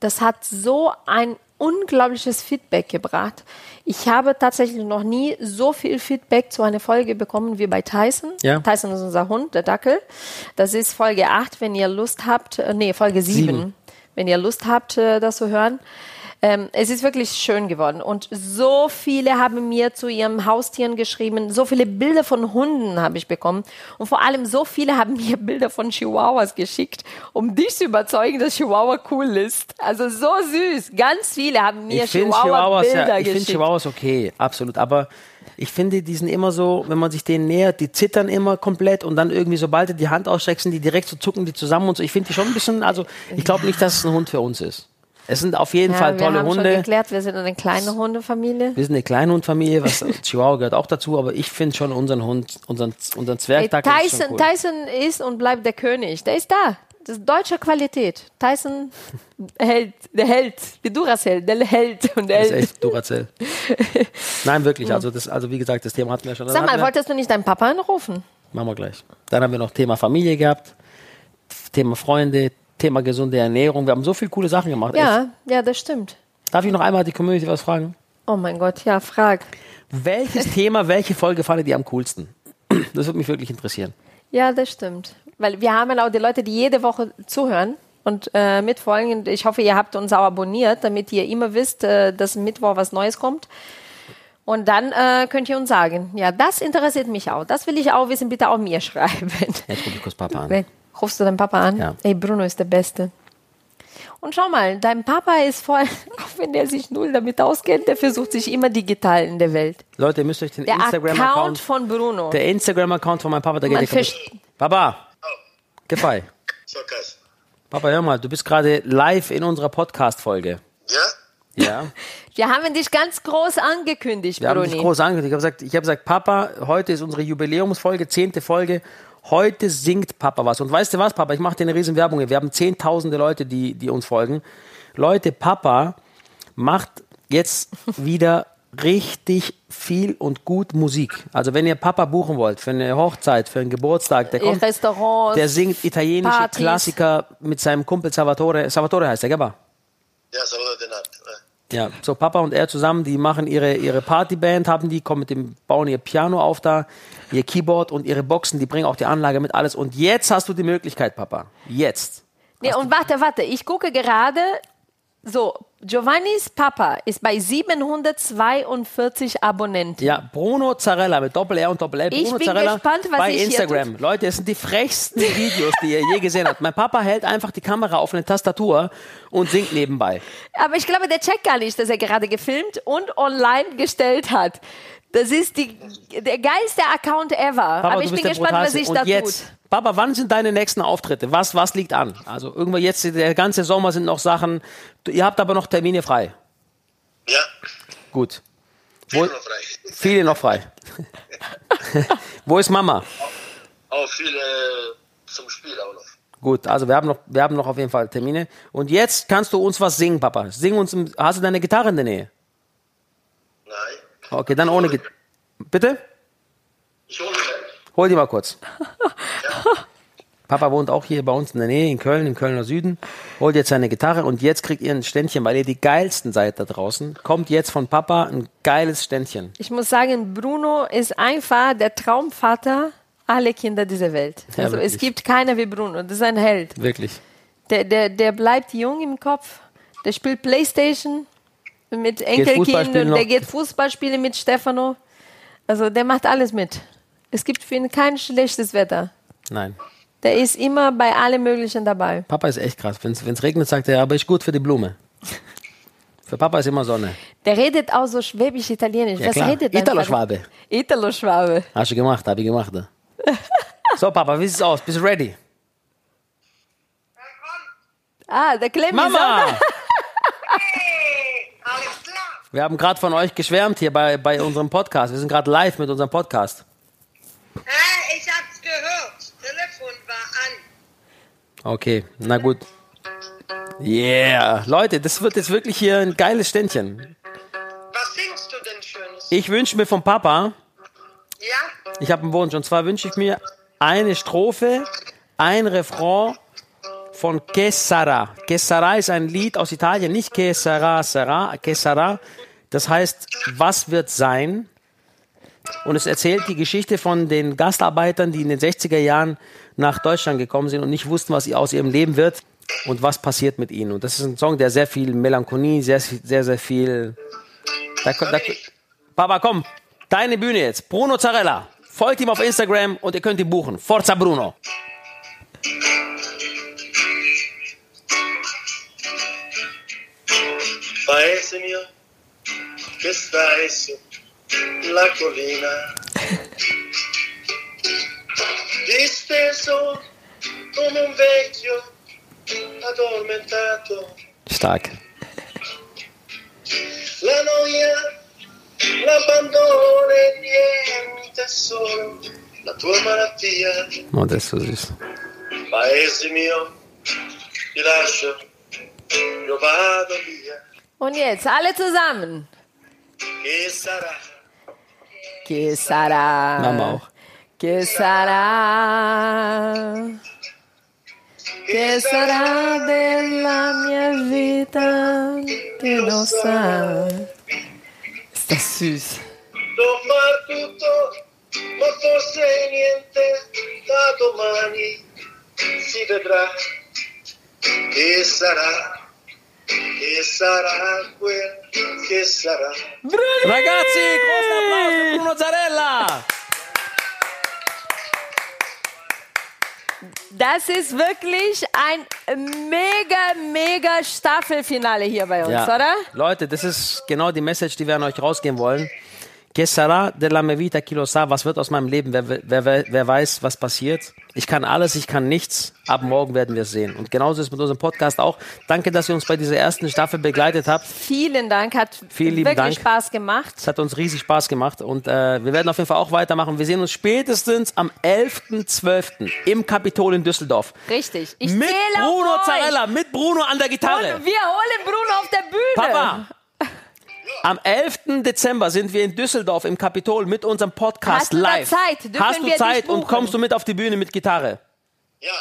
das hat so ein unglaubliches Feedback gebracht. Ich habe tatsächlich noch nie so viel Feedback zu einer Folge bekommen wie bei Tyson. Ja. Tyson ist unser Hund, der Dackel. Das ist Folge 8, wenn ihr Lust habt, äh, nee, Folge 7, Sieben. wenn ihr Lust habt, äh, das zu hören. Ähm, es ist wirklich schön geworden. Und so viele haben mir zu ihren Haustieren geschrieben. So viele Bilder von Hunden habe ich bekommen. Und vor allem so viele haben mir Bilder von Chihuahuas geschickt, um dich zu überzeugen, dass Chihuahua cool ist. Also so süß. Ganz viele haben mir ich finde Chihuahua-Bilder ja, ich finde geschickt. Chihuahuas okay, absolut. Aber ich finde, die sind immer so, wenn man sich denen nähert, die zittern immer komplett und dann irgendwie, sobald du die Hand ausstreckst, sind die direkt so zucken die zusammen und so. Ich finde die schon ein bisschen, also ich glaube nicht, dass es ein Hund für uns ist. Es sind auf jeden ja, Fall wir tolle haben schon Hunde. geklärt, wir sind eine kleine Hundefamilie. Wir sind eine Kleinhundfamilie, was Chihuahua gehört auch dazu, aber ich finde schon unseren Hund, unseren, unseren Ey, Zwergdackel ist schon Tyson, cool. Tyson ist und bleibt der König. Der ist da. Das ist deutsche Qualität. Tyson Held, der Held, die Duracell, der Held und der Das ist Held. echt Duracell. Nein, wirklich. Also, das, also wie gesagt, das Thema hatten wir schon. Sag mal, wir, wolltest du nicht deinen Papa anrufen? Machen wir gleich. Dann haben wir noch Thema Familie gehabt, Thema Freunde, Thema gesunde Ernährung. Wir haben so viele coole Sachen gemacht. Echt. Ja, ja, das stimmt. Darf ich noch einmal die Community was fragen? Oh mein Gott, ja, frag. Welches Thema, welche Folge fandet ihr am coolsten? Das würde mich wirklich interessieren. Ja, das stimmt. Weil wir haben ja auch die Leute, die jede Woche zuhören und äh, mitfolgen. Ich hoffe, ihr habt uns auch abonniert, damit ihr immer wisst, äh, dass Mittwoch was Neues kommt. Und dann äh, könnt ihr uns sagen, ja, das interessiert mich auch. Das will ich auch wissen, bitte auch mir schreiben. Jetzt rufe ich kurz Papa an. Rufst du deinen Papa an? Ja. Ey, Bruno ist der Beste. Und schau mal, dein Papa ist voll, auch wenn der sich null damit auskennt, der versucht sich immer digital in der Welt. Leute, ihr müsst euch den Der Account Instagram-Account, von Bruno. der Instagram-Account von meinem Papa, der Man geht nicht. Papa, Gefei. So, Kass. Papa, hör mal, du bist gerade live in unserer Podcast-Folge. Ja? Ja. Wir haben dich ganz groß angekündigt, Wir haben dich groß angekündigt. Ich habe gesagt, ich habe gesagt, Papa, heute ist unsere Jubiläumsfolge, zehnte Folge. Heute singt Papa was. Und weißt du was, Papa? Ich mache dir eine riesen Werbung. hier. Wir haben zehntausende Leute, die, die uns folgen. Leute, Papa macht jetzt wieder richtig viel und gut Musik. Also wenn ihr Papa buchen wollt für eine Hochzeit, für einen Geburtstag, der kommt, Restaurants. der singt italienische Partys. Klassiker mit seinem Kumpel Salvatore. Salvatore heißt der, gell? Papa? Ja, Salvador Denat. Ja, so Papa und er zusammen, die machen ihre, ihre Partyband, haben die, kommen mit dem, bauen ihr Piano auf da, ihr Keyboard und ihre Boxen, die bringen auch die Anlage mit alles. Und jetzt hast du die Möglichkeit, Papa. Jetzt. Nee, und warte, warte, ich gucke gerade, so, Giovannis Papa ist bei 742 Abonnenten. Ja, Bruno Zarella mit Doppel R und Doppel L. Ich Bruno bin Zarella gespannt, was bei hier Instagram. Leute, es sind die frechsten Videos, die ihr je gesehen habt. Mein Papa hält einfach die Kamera auf eine Tastatur und singt nebenbei. Aber ich glaube, der checkt gar nicht, dass er gerade gefilmt und online gestellt hat. Das ist die, der geilste Account ever. Papa, Aber ich bin gespannt, was Brutalste. sich und da jetzt, tut. Papa, wann sind deine nächsten Auftritte? Was, was liegt an? Also irgendwann jetzt, der ganze Sommer sind noch Sachen. Du- Ihr habt aber noch Termine frei. Ja, Gut. viel Wo, noch frei. viele noch frei. Wo ist Mama? Auch viel äh, zum Spiel auch noch. Gut, also wir haben noch, wir haben noch auf jeden Fall Termine. Und jetzt kannst du uns was singen, Papa. Sing uns, hast du deine Gitarre in der Nähe? Nein. Okay, dann ohne Gitarre. Bitte? Ich hole. Hol die mal kurz. Papa wohnt auch hier bei uns in der Nähe, in Köln, im Kölner Süden. Holt jetzt seine Gitarre und jetzt kriegt ihr ein Ständchen, weil ihr die geilsten seid da draußen. Kommt jetzt von Papa ein geiles Ständchen. Ich muss sagen, Bruno ist einfach der Traumvater aller Kinder dieser Welt. Ja, also es wirklich. gibt keiner wie Bruno. Das ist ein Held. Wirklich. Der, der, der bleibt jung im Kopf. Der spielt Playstation mit Enkelkindern. noch. Der geht Fußball spielen mit Stefano. Also der macht alles mit. Es gibt für ihn kein schlechtes Wetter. Nein. Der ist immer bei allem Möglichen dabei. Papa ist echt krass. Wenn es regnet, sagt er, aber ist gut für die Blume. Für Papa ist immer Sonne. Der redet auch so schwäbisch-italienisch. Ja, Was klar. redet dein Italo-Schwabe. Italo-Schwabe. Hast du gemacht, habe ich gemacht. So, Papa, wie sieht's aus? Bist du ready? Ah, der Clemens Mama! Wir haben gerade von euch geschwärmt hier bei, bei unserem Podcast. Wir sind gerade live mit unserem Podcast. Ah, ich hab's gehört. Telefon war an. Okay, na gut. Yeah. Leute, das wird jetzt wirklich hier ein geiles Ständchen. Was singst du denn Schönes? Ich wünsche mir vom Papa, Ja? ich habe einen Wunsch, und zwar wünsche ich mir eine Strophe, ein Refrain von Che Sarà. Che Sarà ist ein Lied aus Italien, nicht Che Sarà, Sarà, Che Sarà. Das heißt, was wird sein? Und es erzählt die Geschichte von den Gastarbeitern, die in den 60er Jahren nach Deutschland gekommen sind und nicht wussten, was aus ihrem Leben wird und was passiert mit ihnen. Und das ist ein Song, der sehr viel Melancholie, sehr, sehr, sehr viel. Da, da, Papa, komm, deine Bühne jetzt. Bruno Zarella. Folgt ihm auf Instagram und ihr könnt ihn buchen. Forza Bruno. Paese mio, che stai su la collina, disteso come un vecchio addormentato. Stark. La noia, l'abbandono e niente solo la tua malattia. Oh, das ist so süß. Paese mio, ti lascio, io vado via. Und jetzt alle zusammen. Che sarà? Che sarà? Mama auch. Che sarà? Che sarà della mia vita che non sa? Ist das süß. Non far tutto, ma forse niente, da domani si vedrà. Che sarà? Che sarà quel che sarà? Ragazzi, großen Applaus für Bruno Zarella. Das ist wirklich ein mega, mega Staffelfinale hier bei uns, oder? Leute, das ist genau die Message, die wir an euch rausgeben wollen. Que sarà della mia vita chi lo sa? Was wird aus meinem Leben? Wer, wer, wer, wer weiß, was passiert? Ich kann alles, ich kann nichts. Ab morgen werden wir es sehen. Und genauso ist mit unserem Podcast auch. Danke, dass ihr uns bei dieser ersten Staffel begleitet habt. Vielen Dank, hat Vielen lieben wirklich Dank. Spaß gemacht. Es hat uns riesig Spaß gemacht und äh, wir werden auf jeden Fall auch weitermachen. Wir sehen uns spätestens am 11.12. im Kapitol in Düsseldorf. Richtig. Ich mit Bruno. Zarella, mit Bruno an der Gitarre. Und wir holen Bruno auf der Bühne. Papa! Am 11. Dezember sind wir in Düsseldorf im Kapitol mit unserem Podcast Hast du da live. Zeit? Dürfen Hast du Zeit und kommst du mit auf die Bühne mit Gitarre? Ja,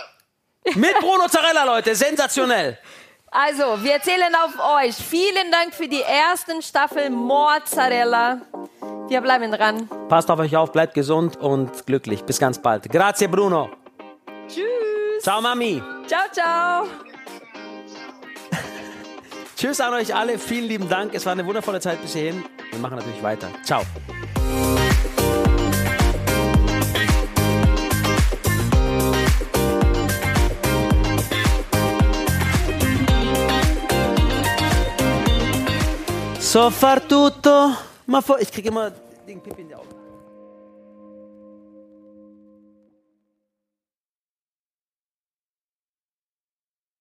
Mit Bruno Zarella, Leute, sensationell. Also, wir zählen auf euch. Vielen Dank für die ersten Staffel Mozzarella. Wir bleiben dran. Passt auf euch auf, bleibt gesund und glücklich. Bis ganz bald. Grazie Bruno. Tschüss. Ciao Mami. Ciao, ciao. Tschüss an euch alle. Vielen lieben Dank. Es war eine wundervolle Zeit bis hierhin. Wir machen natürlich weiter. Ciao. So far tutto. Ma vor, ich kriege immer den Pipi in die Augen.